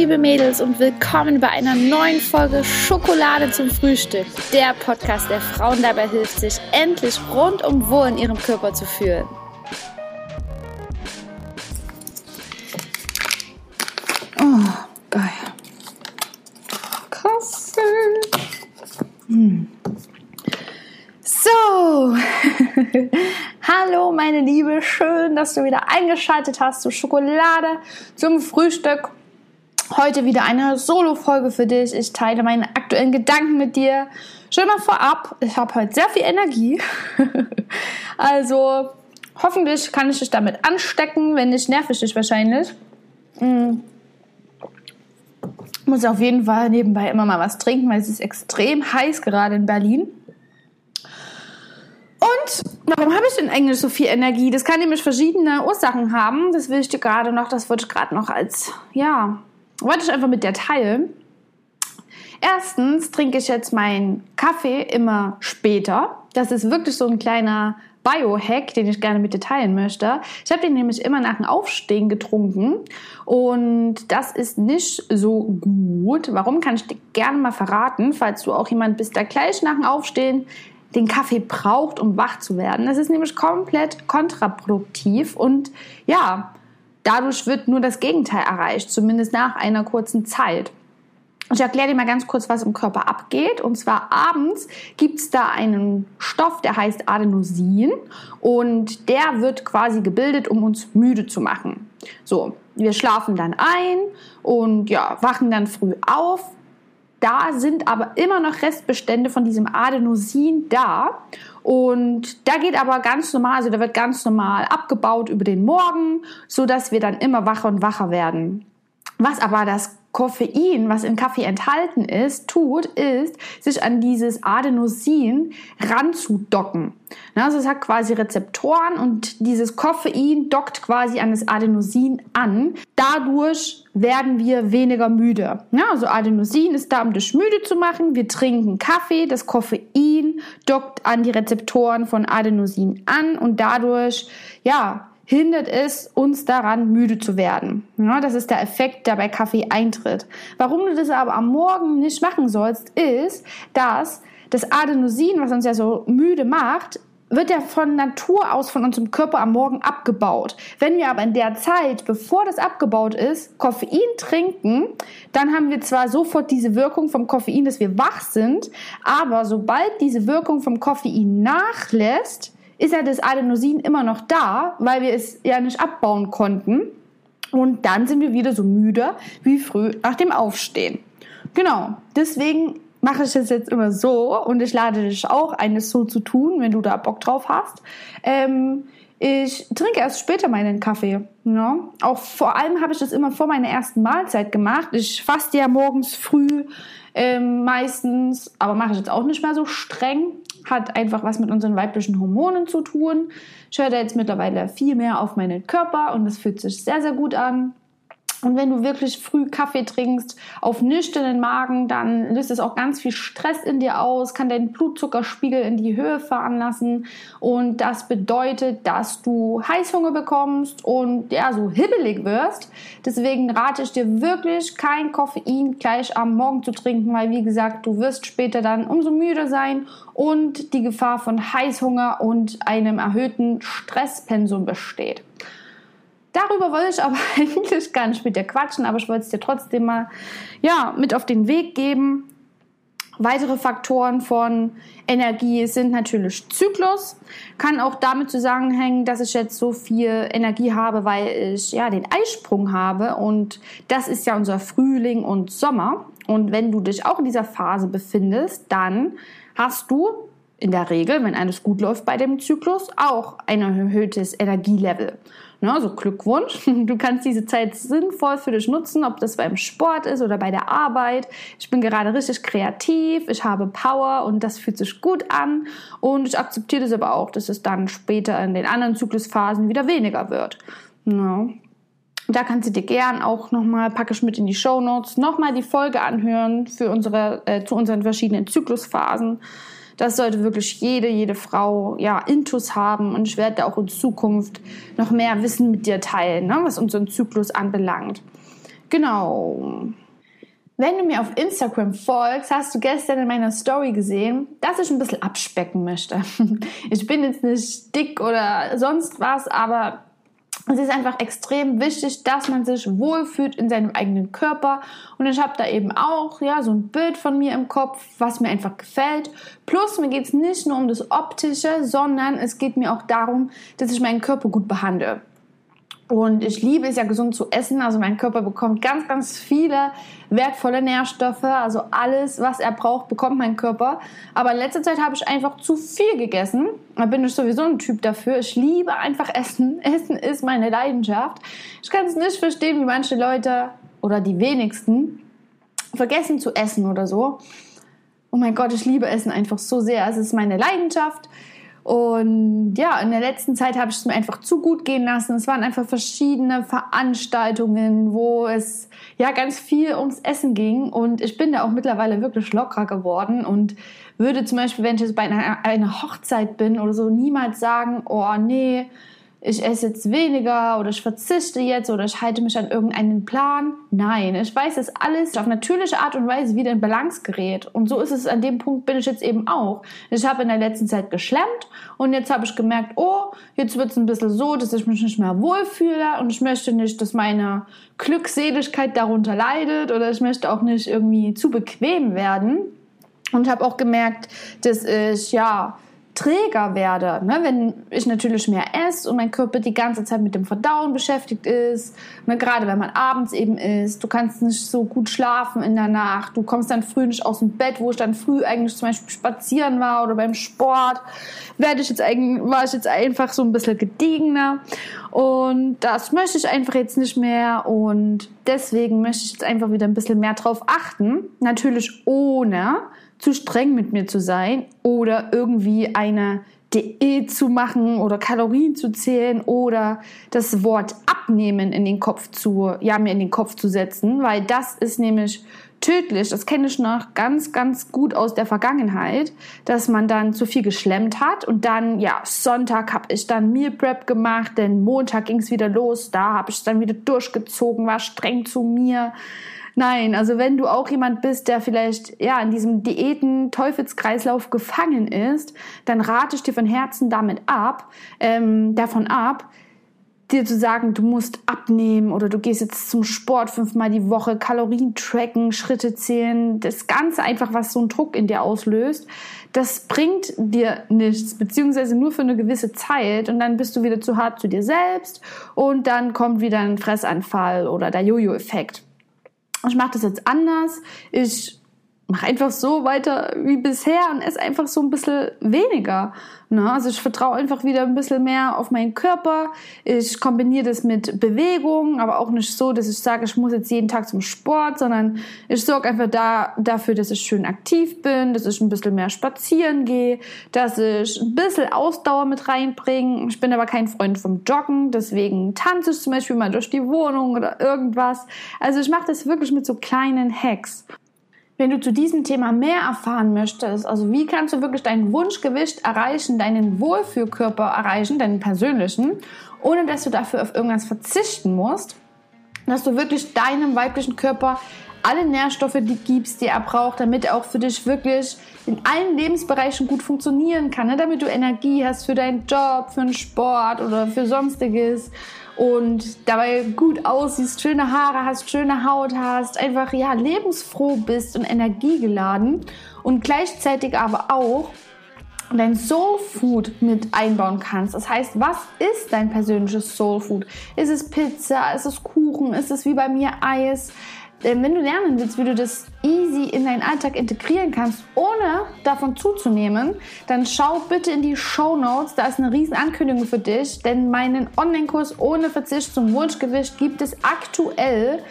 liebe Mädels und willkommen bei einer neuen Folge Schokolade zum Frühstück. Der Podcast, der Frauen dabei hilft, sich endlich rundum wohl in ihrem Körper zu fühlen. Oh, geil. Kaffee. Hm. So, hallo meine Liebe, schön, dass du wieder eingeschaltet hast zu Schokolade zum Frühstück. Heute wieder eine Solo-Folge für dich. Ich teile meine aktuellen Gedanken mit dir. Schon mal vorab, ich habe heute sehr viel Energie. also hoffentlich kann ich dich damit anstecken. Wenn nicht, nerv ich dich wahrscheinlich. Mhm. Muss auf jeden Fall nebenbei immer mal was trinken, weil es ist extrem heiß gerade in Berlin. Und warum habe ich denn eigentlich so viel Energie? Das kann nämlich verschiedene Ursachen haben. Das will ich dir gerade noch, das wollte ich gerade noch als, ja, wollte ich einfach mit dir teilen. Erstens trinke ich jetzt meinen Kaffee immer später. Das ist wirklich so ein kleiner Biohack, den ich gerne mit dir teilen möchte. Ich habe den nämlich immer nach dem Aufstehen getrunken und das ist nicht so gut. Warum kann ich dir gerne mal verraten, falls du auch jemand bist, der gleich nach dem Aufstehen den Kaffee braucht, um wach zu werden. Das ist nämlich komplett kontraproduktiv und ja, dadurch wird nur das Gegenteil erreicht, zumindest nach einer kurzen Zeit. Ich erkläre dir mal ganz kurz, was im Körper abgeht. Und zwar abends gibt es da einen Stoff, der heißt Adenosin und der wird quasi gebildet, um uns müde zu machen. So, wir schlafen dann ein und ja, wachen dann früh auf, da sind aber immer noch Restbestände von diesem Adenosin da. Und da geht aber ganz normal, also da wird ganz normal abgebaut über den Morgen, so dass wir dann immer wacher und wacher werden. Was aber das Koffein, was in Kaffee enthalten ist, tut, ist, sich an dieses Adenosin ranzudocken. Also es hat quasi Rezeptoren und dieses Koffein dockt quasi an das Adenosin an. Dadurch werden wir weniger müde. Also Adenosin ist da, um dich müde zu machen. Wir trinken Kaffee, das Koffein dockt an die Rezeptoren von Adenosin an und dadurch, ja, hindert es uns daran, müde zu werden. Ja, das ist der Effekt, der bei Kaffee eintritt. Warum du das aber am Morgen nicht machen sollst, ist, dass das Adenosin, was uns ja so müde macht, wird ja von Natur aus von unserem Körper am Morgen abgebaut. Wenn wir aber in der Zeit, bevor das abgebaut ist, Koffein trinken, dann haben wir zwar sofort diese Wirkung vom Koffein, dass wir wach sind, aber sobald diese Wirkung vom Koffein nachlässt, ist ja das Adenosin immer noch da, weil wir es ja nicht abbauen konnten. Und dann sind wir wieder so müde wie früh nach dem Aufstehen. Genau, deswegen mache ich es jetzt immer so und ich lade dich auch ein, es so zu tun, wenn du da Bock drauf hast. Ähm, ich trinke erst später meinen Kaffee. Ja. Auch vor allem habe ich das immer vor meiner ersten Mahlzeit gemacht. Ich faste ja morgens früh ähm, meistens, aber mache ich jetzt auch nicht mehr so streng hat einfach was mit unseren weiblichen Hormonen zu tun. Ich höre da jetzt mittlerweile viel mehr auf meinen Körper und das fühlt sich sehr, sehr gut an. Und wenn du wirklich früh Kaffee trinkst auf nüchternen Magen, dann löst es auch ganz viel Stress in dir aus, kann deinen Blutzuckerspiegel in die Höhe veranlassen und das bedeutet, dass du Heißhunger bekommst und ja, so hibbelig wirst. Deswegen rate ich dir wirklich, kein Koffein gleich am Morgen zu trinken, weil wie gesagt, du wirst später dann umso müde sein und die Gefahr von Heißhunger und einem erhöhten Stresspensum besteht. Darüber wollte ich aber eigentlich gar nicht mit dir quatschen, aber ich wollte es dir trotzdem mal ja, mit auf den Weg geben. Weitere Faktoren von Energie sind natürlich Zyklus. Kann auch damit zusammenhängen, dass ich jetzt so viel Energie habe, weil ich ja den Eisprung habe und das ist ja unser Frühling und Sommer. Und wenn du dich auch in dieser Phase befindest, dann hast du in der Regel, wenn alles gut läuft bei dem Zyklus, auch ein erhöhtes Energielevel. Ne, also Glückwunsch. Du kannst diese Zeit sinnvoll für dich nutzen, ob das beim Sport ist oder bei der Arbeit. Ich bin gerade richtig kreativ, ich habe Power und das fühlt sich gut an. Und ich akzeptiere das aber auch, dass es dann später in den anderen Zyklusphasen wieder weniger wird. Ne. Da kannst du dir gern auch nochmal, packe ich mit in die Show Notes, nochmal die Folge anhören für unsere, äh, zu unseren verschiedenen Zyklusphasen. Das sollte wirklich jede, jede Frau ja Intus haben und ich werde auch in Zukunft noch mehr Wissen mit dir teilen, ne, was unseren Zyklus anbelangt. genau. Wenn du mir auf Instagram folgst, hast du gestern in meiner Story gesehen, dass ich ein bisschen abspecken möchte. Ich bin jetzt nicht dick oder sonst was, aber es ist einfach extrem wichtig, dass man sich wohlfühlt in seinem eigenen Körper. Und ich habe da eben auch ja, so ein Bild von mir im Kopf, was mir einfach gefällt. Plus mir geht es nicht nur um das Optische, sondern es geht mir auch darum, dass ich meinen Körper gut behandle. Und ich liebe es ja gesund zu essen. Also mein Körper bekommt ganz, ganz viele wertvolle Nährstoffe. Also alles, was er braucht, bekommt mein Körper. Aber in letzter Zeit habe ich einfach zu viel gegessen. Da bin ich sowieso ein Typ dafür. Ich liebe einfach Essen. Essen ist meine Leidenschaft. Ich kann es nicht verstehen, wie manche Leute oder die wenigsten vergessen zu essen oder so. Oh mein Gott, ich liebe Essen einfach so sehr. Es ist meine Leidenschaft. Und ja, in der letzten Zeit habe ich es mir einfach zu gut gehen lassen. Es waren einfach verschiedene Veranstaltungen, wo es ja ganz viel ums Essen ging. Und ich bin da auch mittlerweile wirklich locker geworden und würde zum Beispiel, wenn ich jetzt bei einer, einer Hochzeit bin oder so, niemals sagen, oh nee, ich esse jetzt weniger oder ich verzichte jetzt oder ich halte mich an irgendeinen Plan. Nein, ich weiß, dass alles auf natürliche Art und Weise wieder in Balance gerät. Und so ist es an dem Punkt bin ich jetzt eben auch. Ich habe in der letzten Zeit geschlemmt und jetzt habe ich gemerkt, oh, jetzt wird es ein bisschen so, dass ich mich nicht mehr wohlfühle und ich möchte nicht, dass meine Glückseligkeit darunter leidet oder ich möchte auch nicht irgendwie zu bequem werden. Und habe auch gemerkt, dass ich, ja, träger werde, ne? wenn ich natürlich mehr esse und mein Körper die ganze Zeit mit dem Verdauen beschäftigt ist, ne? gerade wenn man abends eben isst, du kannst nicht so gut schlafen in der Nacht, du kommst dann früh nicht aus dem Bett, wo ich dann früh eigentlich zum Beispiel spazieren war oder beim Sport, werde ich jetzt eigentlich, war ich jetzt einfach so ein bisschen gediegener und das möchte ich einfach jetzt nicht mehr und deswegen möchte ich jetzt einfach wieder ein bisschen mehr drauf achten, natürlich ohne zu streng mit mir zu sein oder irgendwie eine Diät zu machen oder Kalorien zu zählen oder das Wort abnehmen in den Kopf zu, ja, mir in den Kopf zu setzen, weil das ist nämlich tödlich. Das kenne ich noch ganz, ganz gut aus der Vergangenheit, dass man dann zu viel geschlemmt hat und dann, ja, Sonntag habe ich dann Meal Prep gemacht, denn Montag ging es wieder los, da habe ich dann wieder durchgezogen, war streng zu mir Nein, also wenn du auch jemand bist, der vielleicht ja in diesem Diäten-Teufelskreislauf gefangen ist, dann rate ich dir von Herzen damit ab, ähm, davon ab, dir zu sagen, du musst abnehmen oder du gehst jetzt zum Sport fünfmal die Woche, Kalorien tracken, Schritte zählen, das Ganze einfach, was so einen Druck in dir auslöst, das bringt dir nichts, beziehungsweise nur für eine gewisse Zeit und dann bist du wieder zu hart zu dir selbst und dann kommt wieder ein Fressanfall oder der Jojo-Effekt ich mache das jetzt anders. Ich mache einfach so weiter wie bisher und esse einfach so ein bisschen weniger. Ne? Also ich vertraue einfach wieder ein bisschen mehr auf meinen Körper. Ich kombiniere das mit Bewegung, aber auch nicht so, dass ich sage, ich muss jetzt jeden Tag zum Sport, sondern ich sorge einfach da, dafür, dass ich schön aktiv bin, dass ich ein bisschen mehr spazieren gehe, dass ich ein bisschen Ausdauer mit reinbringe. Ich bin aber kein Freund vom Joggen, deswegen tanze ich zum Beispiel mal durch die Wohnung oder irgendwas. Also ich mache das wirklich mit so kleinen Hacks. Wenn du zu diesem Thema mehr erfahren möchtest, also wie kannst du wirklich dein Wunschgewicht erreichen, deinen Wohlfühlkörper erreichen, deinen persönlichen, ohne dass du dafür auf irgendwas verzichten musst, dass du wirklich deinem weiblichen Körper alle Nährstoffe die gibst, die er braucht, damit er auch für dich wirklich in allen Lebensbereichen gut funktionieren kann, ne? damit du Energie hast für deinen Job, für den Sport oder für sonstiges und dabei gut aussiehst, schöne Haare hast, schöne Haut hast, einfach ja lebensfroh bist und energiegeladen und gleichzeitig aber auch dein Soul Food mit einbauen kannst. Das heißt, was ist dein persönliches Soul Food? Ist es Pizza? Ist es Kuchen? Ist es wie bei mir Eis? Denn wenn du lernen willst, wie du das easy in deinen Alltag integrieren kannst, ohne davon zuzunehmen, dann schau bitte in die Show Notes. Da ist eine riesen Ankündigung für dich, denn meinen Online-Kurs ohne Verzicht zum Wunschgewicht gibt es aktuell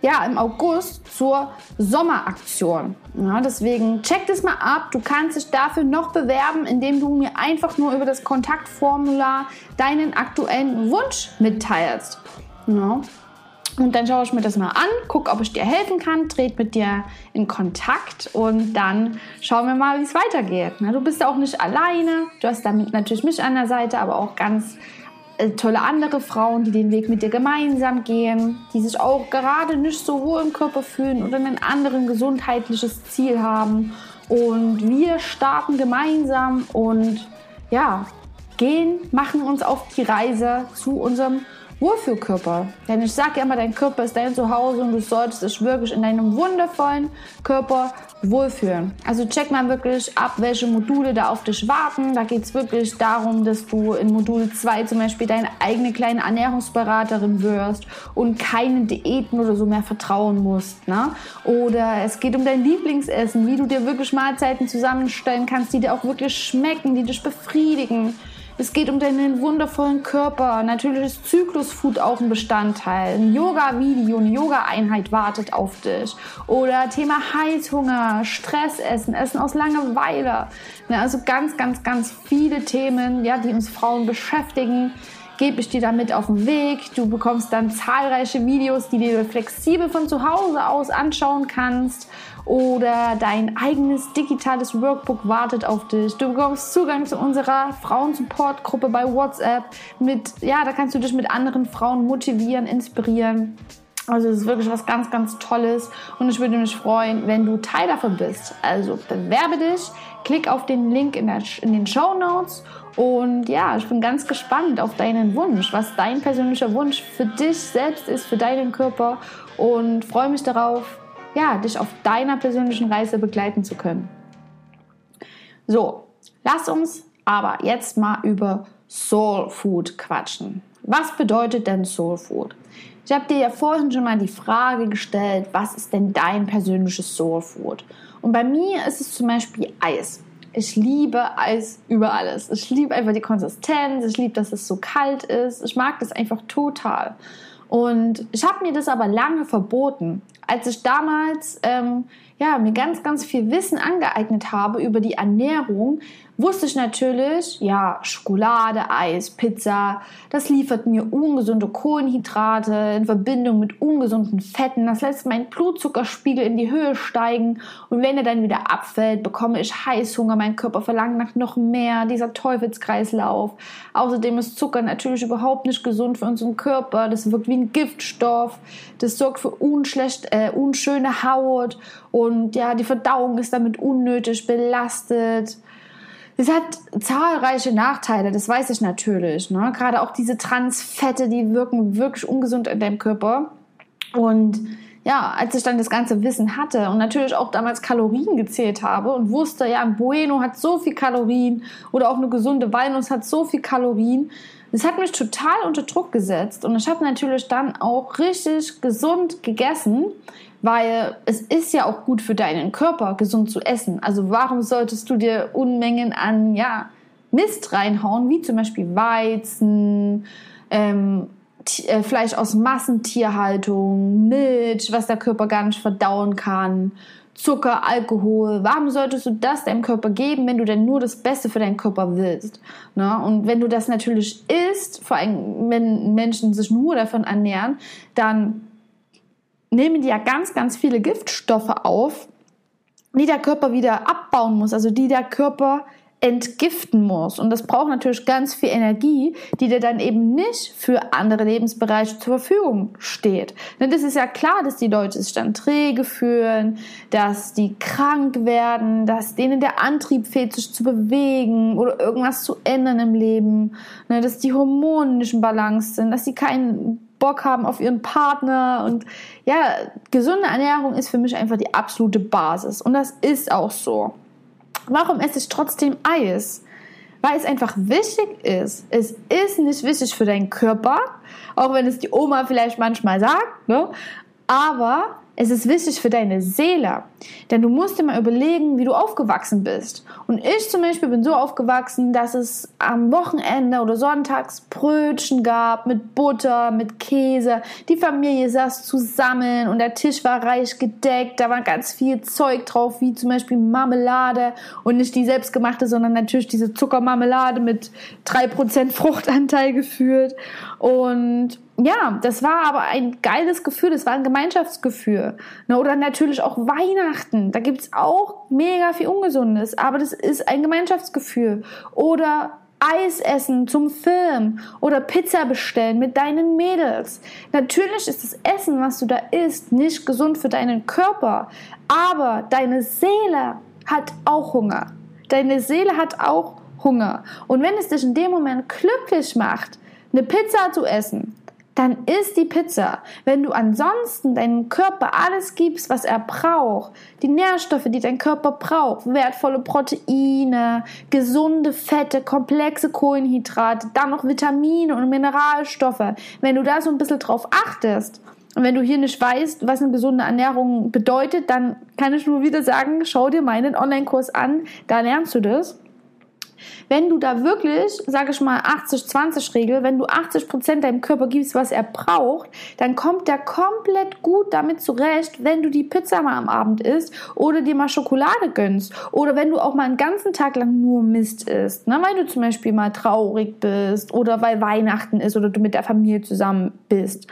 ja, im August zur Sommeraktion. Ja, deswegen check das mal ab. Du kannst dich dafür noch bewerben, indem du mir einfach nur über das Kontaktformular deinen aktuellen Wunsch mitteilst. Ja. Und dann schaue ich mir das mal an, gucke, ob ich dir helfen kann, trete mit dir in Kontakt und dann schauen wir mal, wie es weitergeht. Du bist auch nicht alleine, du hast damit natürlich mich an der Seite, aber auch ganz äh, tolle andere Frauen, die den Weg mit dir gemeinsam gehen, die sich auch gerade nicht so wohl im Körper fühlen oder ein anderes gesundheitliches Ziel haben. Und wir starten gemeinsam und ja, gehen, machen uns auf die Reise zu unserem Wohlfühlkörper. Denn ich sage ja immer, dein Körper ist dein Zuhause und du solltest dich wirklich in deinem wundervollen Körper wohlfühlen. Also check mal wirklich ab, welche Module da auf dich warten. Da geht es wirklich darum, dass du in Modul 2 zum Beispiel deine eigene kleine Ernährungsberaterin wirst und keinen Diäten oder so mehr vertrauen musst. Ne? Oder es geht um dein Lieblingsessen, wie du dir wirklich Mahlzeiten zusammenstellen kannst, die dir auch wirklich schmecken, die dich befriedigen. Es geht um deinen wundervollen Körper. Natürlich ist Zyklusfood auch ein Bestandteil. Ein Yoga-Video, eine Yoga-Einheit wartet auf dich. Oder Thema Heißhunger, Stressessen, Essen aus Langeweile. Also ganz, ganz, ganz viele Themen, ja, die uns Frauen beschäftigen gebe ich dir damit auf den Weg. Du bekommst dann zahlreiche Videos, die du flexibel von zu Hause aus anschauen kannst oder dein eigenes digitales Workbook wartet auf dich. Du bekommst Zugang zu unserer Frauen-Support-Gruppe bei WhatsApp. Mit, ja, da kannst du dich mit anderen Frauen motivieren, inspirieren. Also es ist wirklich was ganz, ganz Tolles und ich würde mich freuen, wenn du Teil davon bist. Also bewerbe dich, klick auf den Link in, der, in den Show Notes und ja, ich bin ganz gespannt auf deinen Wunsch, was dein persönlicher Wunsch für dich selbst ist, für deinen Körper und freue mich darauf, ja, dich auf deiner persönlichen Reise begleiten zu können. So, lass uns aber jetzt mal über Soul Food quatschen. Was bedeutet denn Soul Food? Ich habe dir ja vorhin schon mal die Frage gestellt, was ist denn dein persönliches Soul Food? Und bei mir ist es zum Beispiel Eis. Ich liebe Eis über alles. Ich liebe einfach die Konsistenz, ich liebe, dass es so kalt ist. Ich mag das einfach total. Und ich habe mir das aber lange verboten. Als ich damals ähm, ja, mir ganz, ganz viel Wissen angeeignet habe über die Ernährung, wusste ich natürlich, ja, Schokolade, Eis, Pizza, das liefert mir ungesunde Kohlenhydrate in Verbindung mit ungesunden Fetten. Das lässt meinen Blutzuckerspiegel in die Höhe steigen und wenn er dann wieder abfällt, bekomme ich Heißhunger, mein Körper verlangt nach noch mehr, dieser Teufelskreislauf. Außerdem ist Zucker natürlich überhaupt nicht gesund für unseren Körper. Das wirkt wie ein Giftstoff. Das sorgt für unschlecht, äh, unschöne Haut und ja, die Verdauung ist damit unnötig belastet. Es hat zahlreiche Nachteile, das weiß ich natürlich. Ne? Gerade auch diese Transfette, die wirken wirklich ungesund in deinem Körper. Und ja, als ich dann das ganze Wissen hatte und natürlich auch damals Kalorien gezählt habe und wusste, ja, ein Bueno hat so viel Kalorien oder auch eine gesunde Walnuss hat so viel Kalorien, das hat mich total unter Druck gesetzt und ich habe natürlich dann auch richtig gesund gegessen, weil es ist ja auch gut für deinen Körper, gesund zu essen. Also warum solltest du dir Unmengen an ja, Mist reinhauen, wie zum Beispiel Weizen, ähm, äh, Fleisch aus Massentierhaltung, Milch, was der Körper gar nicht verdauen kann, Zucker, Alkohol. Warum solltest du das deinem Körper geben, wenn du denn nur das Beste für deinen Körper willst? Ne? Und wenn du das natürlich isst, vor allem wenn Menschen sich nur davon ernähren, dann nehmen die ja ganz, ganz viele Giftstoffe auf, die der Körper wieder abbauen muss, also die der Körper entgiften muss. Und das braucht natürlich ganz viel Energie, die dir dann eben nicht für andere Lebensbereiche zur Verfügung steht. Denn das ist ja klar, dass die Leute sich dann träge fühlen, dass die krank werden, dass denen der Antrieb fehlt, sich zu bewegen oder irgendwas zu ändern im Leben, ne, dass die Hormone nicht in Balance sind, dass sie keinen Bock haben auf ihren Partner und ja, gesunde Ernährung ist für mich einfach die absolute Basis und das ist auch so. Warum esse ich trotzdem Eis? Weil es einfach wichtig ist. Es ist nicht wichtig für deinen Körper, auch wenn es die Oma vielleicht manchmal sagt, ne? aber es ist wichtig für deine Seele. Denn du musst dir mal überlegen, wie du aufgewachsen bist. Und ich zum Beispiel bin so aufgewachsen, dass es am Wochenende oder sonntags Brötchen gab mit Butter, mit Käse. Die Familie saß zusammen und der Tisch war reich gedeckt. Da war ganz viel Zeug drauf, wie zum Beispiel Marmelade und nicht die selbstgemachte, sondern natürlich diese Zuckermarmelade mit 3% Fruchtanteil geführt. Und ja, das war aber ein geiles Gefühl, das war ein Gemeinschaftsgefühl. Ne, oder natürlich auch Weihnachten, da gibt's auch mega viel Ungesundes, aber das ist ein Gemeinschaftsgefühl. Oder Eis essen zum Film oder Pizza bestellen mit deinen Mädels. Natürlich ist das Essen, was du da isst, nicht gesund für deinen Körper, aber deine Seele hat auch Hunger. Deine Seele hat auch Hunger. Und wenn es dich in dem Moment glücklich macht, eine Pizza zu essen, dann isst die Pizza. Wenn du ansonsten deinem Körper alles gibst, was er braucht, die Nährstoffe, die dein Körper braucht, wertvolle Proteine, gesunde Fette, komplexe Kohlenhydrate, dann noch Vitamine und Mineralstoffe, wenn du da so ein bisschen drauf achtest, und wenn du hier nicht weißt, was eine gesunde Ernährung bedeutet, dann kann ich nur wieder sagen, schau dir meinen Online-Kurs an, da lernst du das. Wenn du da wirklich, sage ich mal, 80-20-Regel, wenn du 80 Prozent deinem Körper gibst, was er braucht, dann kommt der komplett gut damit zurecht, wenn du die Pizza mal am Abend isst oder dir mal Schokolade gönnst oder wenn du auch mal einen ganzen Tag lang nur Mist isst, ne? weil du zum Beispiel mal traurig bist oder weil Weihnachten ist oder du mit der Familie zusammen bist.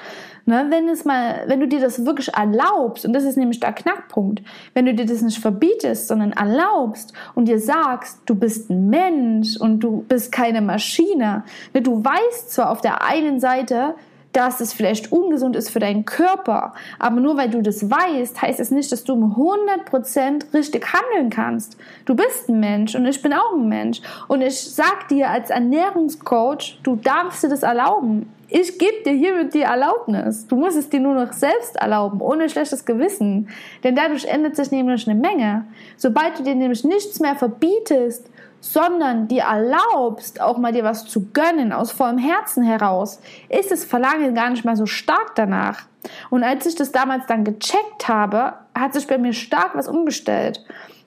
Ne, wenn es mal, wenn du dir das wirklich erlaubst, und das ist nämlich der Knackpunkt, wenn du dir das nicht verbietest, sondern erlaubst und dir sagst, du bist ein Mensch und du bist keine Maschine. Ne, du weißt zwar auf der einen Seite, dass es vielleicht ungesund ist für deinen Körper. Aber nur weil du das weißt, heißt es nicht, dass du um 100% richtig handeln kannst. Du bist ein Mensch und ich bin auch ein Mensch. Und ich sag dir als Ernährungscoach, du darfst dir das erlauben. Ich gebe dir hiermit die Erlaubnis. Du musst es dir nur noch selbst erlauben, ohne schlechtes Gewissen. Denn dadurch ändert sich nämlich eine Menge. Sobald du dir nämlich nichts mehr verbietest, sondern dir erlaubst, auch mal dir was zu gönnen, aus vollem Herzen heraus, ist das Verlangen gar nicht mehr so stark danach. Und als ich das damals dann gecheckt habe, hat sich bei mir stark was umgestellt.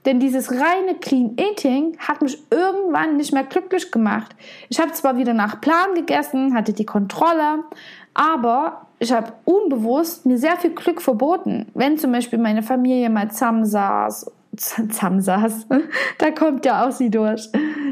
Denn dieses reine Clean Eating hat mich irgendwann nicht mehr glücklich gemacht. Ich habe zwar wieder nach Plan gegessen, hatte die Kontrolle, aber ich habe unbewusst mir sehr viel Glück verboten. Wenn zum Beispiel meine Familie mal zusammensaß zusammensaß, da kommt ja auch sie durch,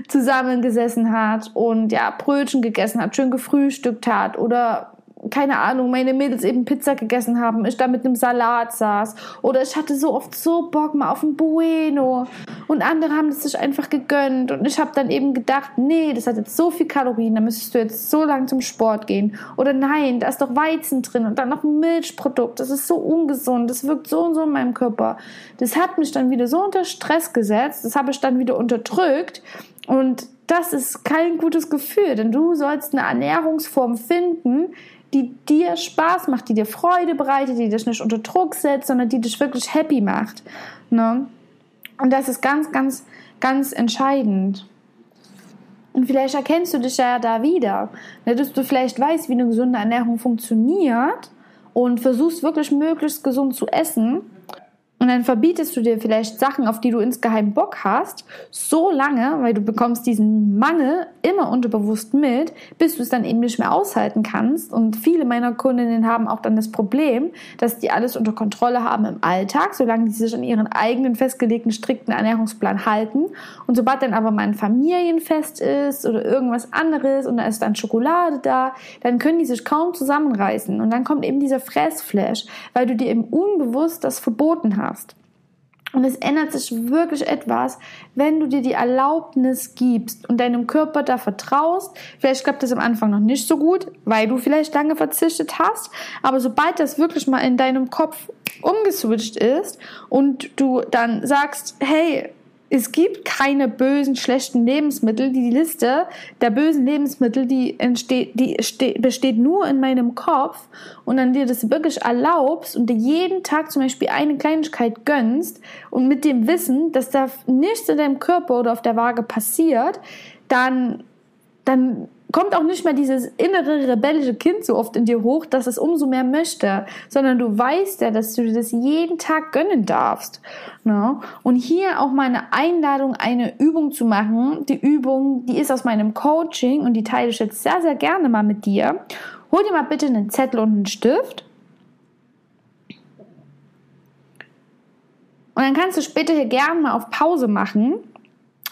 zusammengesessen hat und ja, Brötchen gegessen hat, schön gefrühstückt hat oder keine Ahnung, meine Mädels eben Pizza gegessen haben, ich da mit einem Salat saß. Oder ich hatte so oft so Bock mal auf ein Bueno. Und andere haben es sich einfach gegönnt. Und ich habe dann eben gedacht, nee, das hat jetzt so viel Kalorien, da müsstest du jetzt so lang zum Sport gehen. Oder nein, da ist doch Weizen drin und dann noch ein Milchprodukt. Das ist so ungesund, das wirkt so und so in meinem Körper. Das hat mich dann wieder so unter Stress gesetzt, das habe ich dann wieder unterdrückt. Und das ist kein gutes Gefühl, denn du sollst eine Ernährungsform finden, die dir Spaß macht, die dir Freude bereitet, die dich nicht unter Druck setzt, sondern die dich wirklich happy macht. Ne? Und das ist ganz, ganz, ganz entscheidend. Und vielleicht erkennst du dich ja da wieder, ne, dass du vielleicht weißt, wie eine gesunde Ernährung funktioniert und versuchst wirklich möglichst gesund zu essen und dann verbietest du dir vielleicht Sachen, auf die du insgeheim Bock hast, so lange, weil du bekommst diesen Mangel immer unterbewusst mit, bis du es dann eben nicht mehr aushalten kannst. Und viele meiner Kundinnen haben auch dann das Problem, dass die alles unter Kontrolle haben im Alltag, solange sie sich an ihren eigenen festgelegten, strikten Ernährungsplan halten. Und sobald dann aber mal ein Familienfest ist oder irgendwas anderes und da ist dann Schokolade da, dann können die sich kaum zusammenreißen. Und dann kommt eben dieser Fressflash, weil du dir eben unbewusst das verboten hast hast. Und es ändert sich wirklich etwas, wenn du dir die Erlaubnis gibst und deinem Körper da vertraust. Vielleicht klappt das am Anfang noch nicht so gut, weil du vielleicht lange verzichtet hast. Aber sobald das wirklich mal in deinem Kopf umgeswitcht ist und du dann sagst, hey, es gibt keine bösen, schlechten Lebensmittel. Die Liste der bösen Lebensmittel, die entsteht, die besteht nur in meinem Kopf und dann dir das wirklich erlaubst und dir jeden Tag zum Beispiel eine Kleinigkeit gönnst und mit dem Wissen, dass da nichts in deinem Körper oder auf der Waage passiert, dann, dann kommt auch nicht mehr dieses innere rebellische Kind so oft in dir hoch, dass es umso mehr möchte, sondern du weißt ja, dass du das jeden Tag gönnen darfst. Ne? Und hier auch meine Einladung, eine Übung zu machen. Die Übung, die ist aus meinem Coaching und die teile ich jetzt sehr, sehr gerne mal mit dir. Hol dir mal bitte einen Zettel und einen Stift. Und dann kannst du später hier gerne mal auf Pause machen.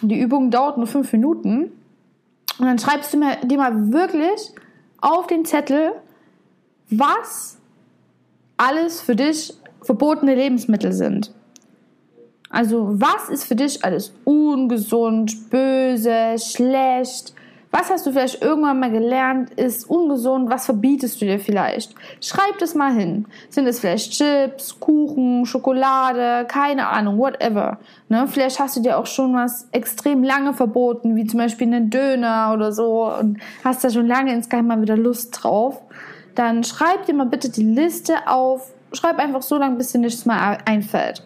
Die Übung dauert nur fünf Minuten. Und dann schreibst du mir, dir mal wirklich auf den Zettel, was alles für dich verbotene Lebensmittel sind. Also was ist für dich alles ungesund, böse, schlecht? Was hast du vielleicht irgendwann mal gelernt, ist ungesund, was verbietest du dir vielleicht? Schreib das mal hin. Sind es vielleicht Chips, Kuchen, Schokolade, keine Ahnung, whatever. Ne? Vielleicht hast du dir auch schon was extrem lange verboten, wie zum Beispiel einen Döner oder so und hast da schon lange insgeheim mal wieder Lust drauf. Dann schreib dir mal bitte die Liste auf. Schreib einfach so lange, bis dir nichts mal einfällt.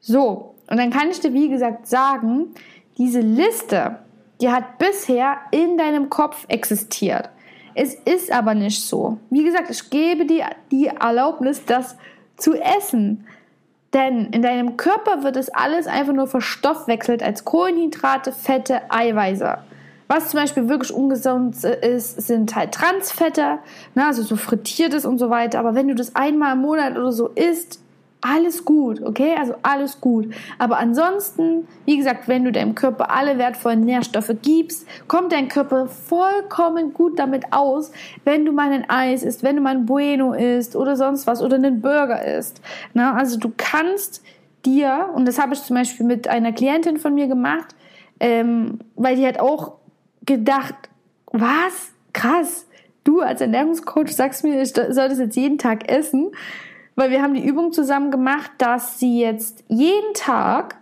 So, und dann kann ich dir, wie gesagt, sagen, diese Liste, die hat bisher in deinem Kopf existiert. Es ist aber nicht so. Wie gesagt, ich gebe dir die Erlaubnis, das zu essen. Denn in deinem Körper wird es alles einfach nur verstoffwechselt als Kohlenhydrate, Fette, Eiweiße. Was zum Beispiel wirklich ungesund ist, sind halt Transfette, ne, also so frittiertes und so weiter. Aber wenn du das einmal im Monat oder so isst, alles gut, okay? Also alles gut. Aber ansonsten, wie gesagt, wenn du deinem Körper alle wertvollen Nährstoffe gibst, kommt dein Körper vollkommen gut damit aus, wenn du mal ein Eis isst, wenn du mal ein Bueno isst oder sonst was oder einen Burger isst. Na, also du kannst dir, und das habe ich zum Beispiel mit einer Klientin von mir gemacht, ähm, weil die hat auch gedacht, was? Krass. Du als Ernährungscoach sagst mir, ich soll das jetzt jeden Tag essen weil wir haben die Übung zusammen gemacht, dass sie jetzt jeden Tag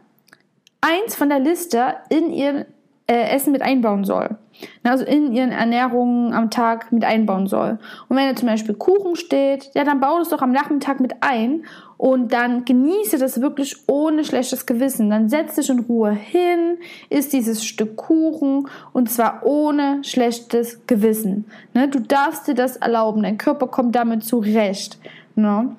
eins von der Liste in ihr äh, Essen mit einbauen soll. Also in ihren Ernährungen am Tag mit einbauen soll. Und wenn da zum Beispiel Kuchen steht, ja, dann baue es doch am Nachmittag mit ein und dann genieße das wirklich ohne schlechtes Gewissen. Dann setz dich in Ruhe hin, isst dieses Stück Kuchen und zwar ohne schlechtes Gewissen. Ne? Du darfst dir das erlauben, dein Körper kommt damit zurecht. Ne?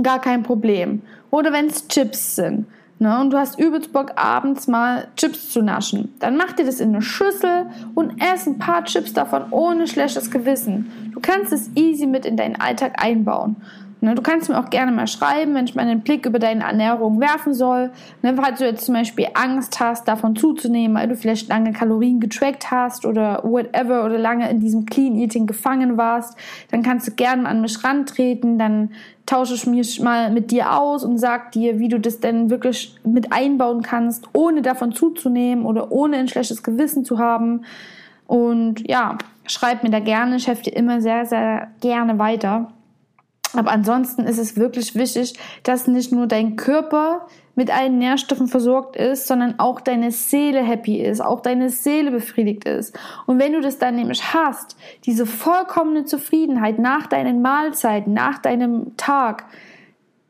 Gar kein Problem. Oder wenn es Chips sind. Ne, und du hast übelst Bock, abends mal Chips zu naschen. Dann mach dir das in eine Schüssel und ess ein paar Chips davon ohne schlechtes Gewissen. Du kannst es easy mit in deinen Alltag einbauen. Ne, du kannst mir auch gerne mal schreiben, wenn ich mal einen Blick über deine Ernährung werfen soll. Ne, falls du jetzt zum Beispiel Angst hast, davon zuzunehmen, weil du vielleicht lange Kalorien getrackt hast oder whatever oder lange in diesem Clean Eating gefangen warst, dann kannst du gerne an mich rantreten. Dann tausche ich mich mal mit dir aus und sag dir, wie du das denn wirklich mit einbauen kannst, ohne davon zuzunehmen oder ohne ein schlechtes Gewissen zu haben. Und ja, schreib mir da gerne. Ich helfe dir immer sehr, sehr gerne weiter. Aber ansonsten ist es wirklich wichtig, dass nicht nur dein Körper mit allen Nährstoffen versorgt ist, sondern auch deine Seele happy ist, auch deine Seele befriedigt ist. Und wenn du das dann nämlich hast, diese vollkommene Zufriedenheit nach deinen Mahlzeiten, nach deinem Tag,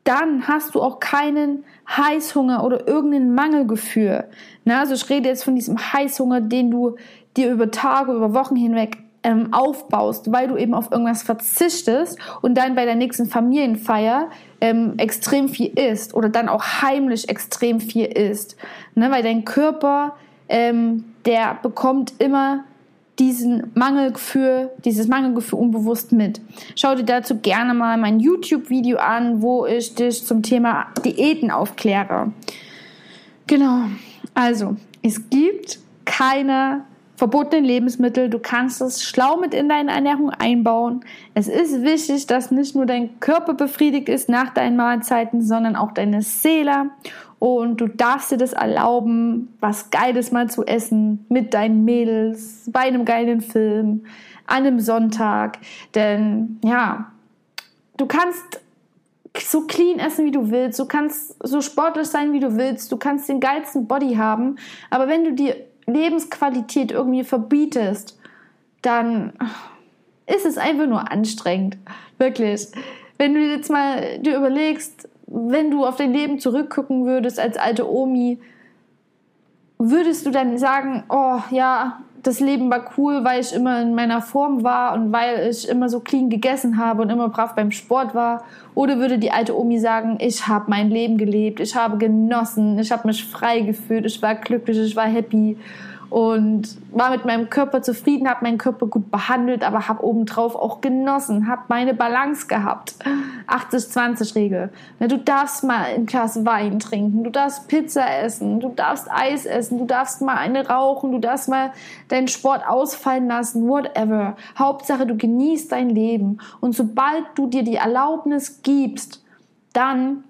dann hast du auch keinen Heißhunger oder irgendein Mangelgefühl. Na, also ich rede jetzt von diesem Heißhunger, den du dir über Tage, über Wochen hinweg ähm, aufbaust, weil du eben auf irgendwas verzichtest und dann bei der nächsten Familienfeier ähm, extrem viel isst oder dann auch heimlich extrem viel isst. Ne? Weil dein Körper, ähm, der bekommt immer diesen Mangelgefühl, dieses Mangelgefühl unbewusst mit. Schau dir dazu gerne mal mein YouTube-Video an, wo ich dich zum Thema Diäten aufkläre. Genau. Also, es gibt keine verbotenen Lebensmittel. Du kannst es schlau mit in deine Ernährung einbauen. Es ist wichtig, dass nicht nur dein Körper befriedigt ist nach deinen Mahlzeiten, sondern auch deine Seele. Und du darfst dir das erlauben, was Geiles mal zu essen mit deinen Mädels, bei einem geilen Film, an einem Sonntag. Denn ja, du kannst so clean essen, wie du willst. Du kannst so sportlich sein, wie du willst. Du kannst den geilsten Body haben. Aber wenn du dir Lebensqualität irgendwie verbietest, dann ist es einfach nur anstrengend. Wirklich. Wenn du jetzt mal dir überlegst, wenn du auf dein Leben zurückgucken würdest als alte Omi, würdest du dann sagen, oh ja, das Leben war cool, weil ich immer in meiner Form war und weil ich immer so clean gegessen habe und immer brav beim Sport war? Oder würde die alte Omi sagen, ich habe mein Leben gelebt, ich habe genossen, ich habe mich frei gefühlt, ich war glücklich, ich war happy und war mit meinem Körper zufrieden, habe meinen Körper gut behandelt, aber habe obendrauf auch genossen, habe meine Balance gehabt. 80-20-Regel. Du darfst mal ein Glas Wein trinken, du darfst Pizza essen, du darfst Eis essen, du darfst mal eine rauchen, du darfst mal deinen Sport ausfallen lassen, whatever. Hauptsache, du genießt dein Leben. Und sobald du dir die Erlaubnis gibst, dann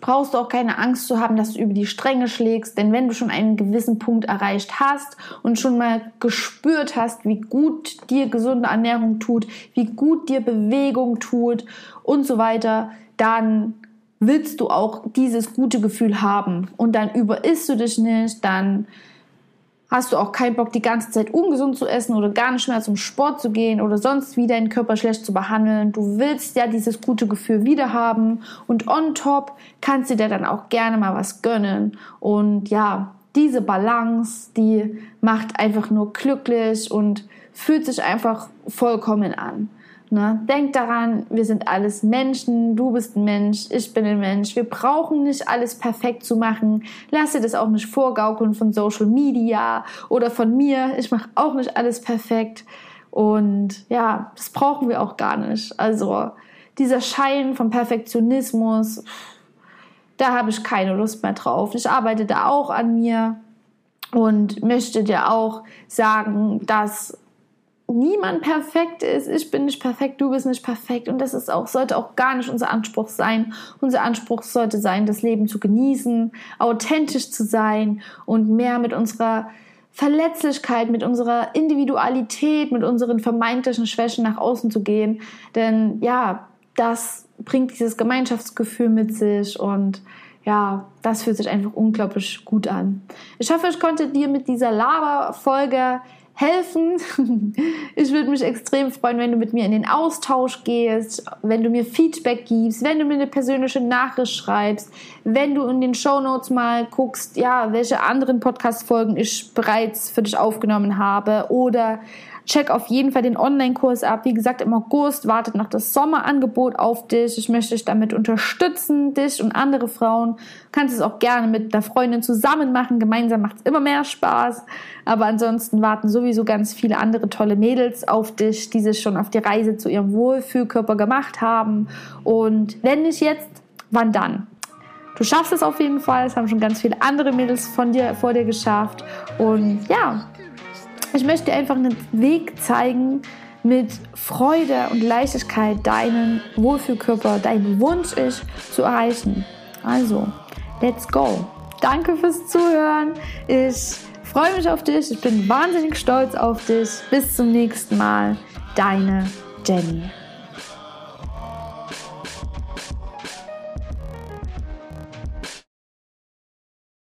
brauchst du auch keine Angst zu haben, dass du über die Stränge schlägst, denn wenn du schon einen gewissen Punkt erreicht hast und schon mal gespürt hast, wie gut dir gesunde Ernährung tut, wie gut dir Bewegung tut und so weiter, dann willst du auch dieses gute Gefühl haben. Und dann überisst du dich nicht, dann hast du auch keinen Bock, die ganze Zeit ungesund zu essen oder gar nicht mehr zum Sport zu gehen oder sonst wie deinen Körper schlecht zu behandeln. Du willst ja dieses gute Gefühl wieder haben und on top kannst du dir dann auch gerne mal was gönnen. Und ja, diese Balance, die macht einfach nur glücklich und fühlt sich einfach vollkommen an. Ne? Denk daran, wir sind alles Menschen, du bist ein Mensch, ich bin ein Mensch. Wir brauchen nicht alles perfekt zu machen. Lass dir das auch nicht vorgaukeln von Social Media oder von mir. Ich mache auch nicht alles perfekt. Und ja, das brauchen wir auch gar nicht. Also dieser Schein von Perfektionismus, da habe ich keine Lust mehr drauf. Ich arbeite da auch an mir und möchte dir auch sagen, dass niemand perfekt ist. Ich bin nicht perfekt, du bist nicht perfekt. Und das ist auch, sollte auch gar nicht unser Anspruch sein. Unser Anspruch sollte sein, das Leben zu genießen, authentisch zu sein und mehr mit unserer Verletzlichkeit, mit unserer Individualität, mit unseren vermeintlichen Schwächen nach außen zu gehen. Denn ja, das bringt dieses Gemeinschaftsgefühl mit sich und ja, das fühlt sich einfach unglaublich gut an. Ich hoffe, ich konnte dir mit dieser Lava-Folge helfen. Ich würde mich extrem freuen, wenn du mit mir in den Austausch gehst, wenn du mir Feedback gibst, wenn du mir eine persönliche Nachricht schreibst, wenn du in den Show Notes mal guckst, ja, welche anderen Podcast-Folgen ich bereits für dich aufgenommen habe oder Check auf jeden Fall den Online-Kurs ab. Wie gesagt, im August wartet noch das Sommerangebot auf dich. Ich möchte dich damit unterstützen, dich und andere Frauen. Du kannst es auch gerne mit einer Freundin zusammen machen. Gemeinsam macht es immer mehr Spaß. Aber ansonsten warten sowieso ganz viele andere tolle Mädels auf dich, die sich schon auf die Reise zu ihrem Wohlfühlkörper gemacht haben. Und wenn nicht jetzt, wann dann? Du schaffst es auf jeden Fall. Es haben schon ganz viele andere Mädels von dir, vor dir geschafft. Und ja, ich möchte dir einfach einen Weg zeigen, mit Freude und Leichtigkeit deinen Wohlfühlkörper, deinen Wunsch-Ich zu erreichen. Also, let's go. Danke fürs Zuhören. Ich freue mich auf dich. Ich bin wahnsinnig stolz auf dich. Bis zum nächsten Mal. Deine Jenny.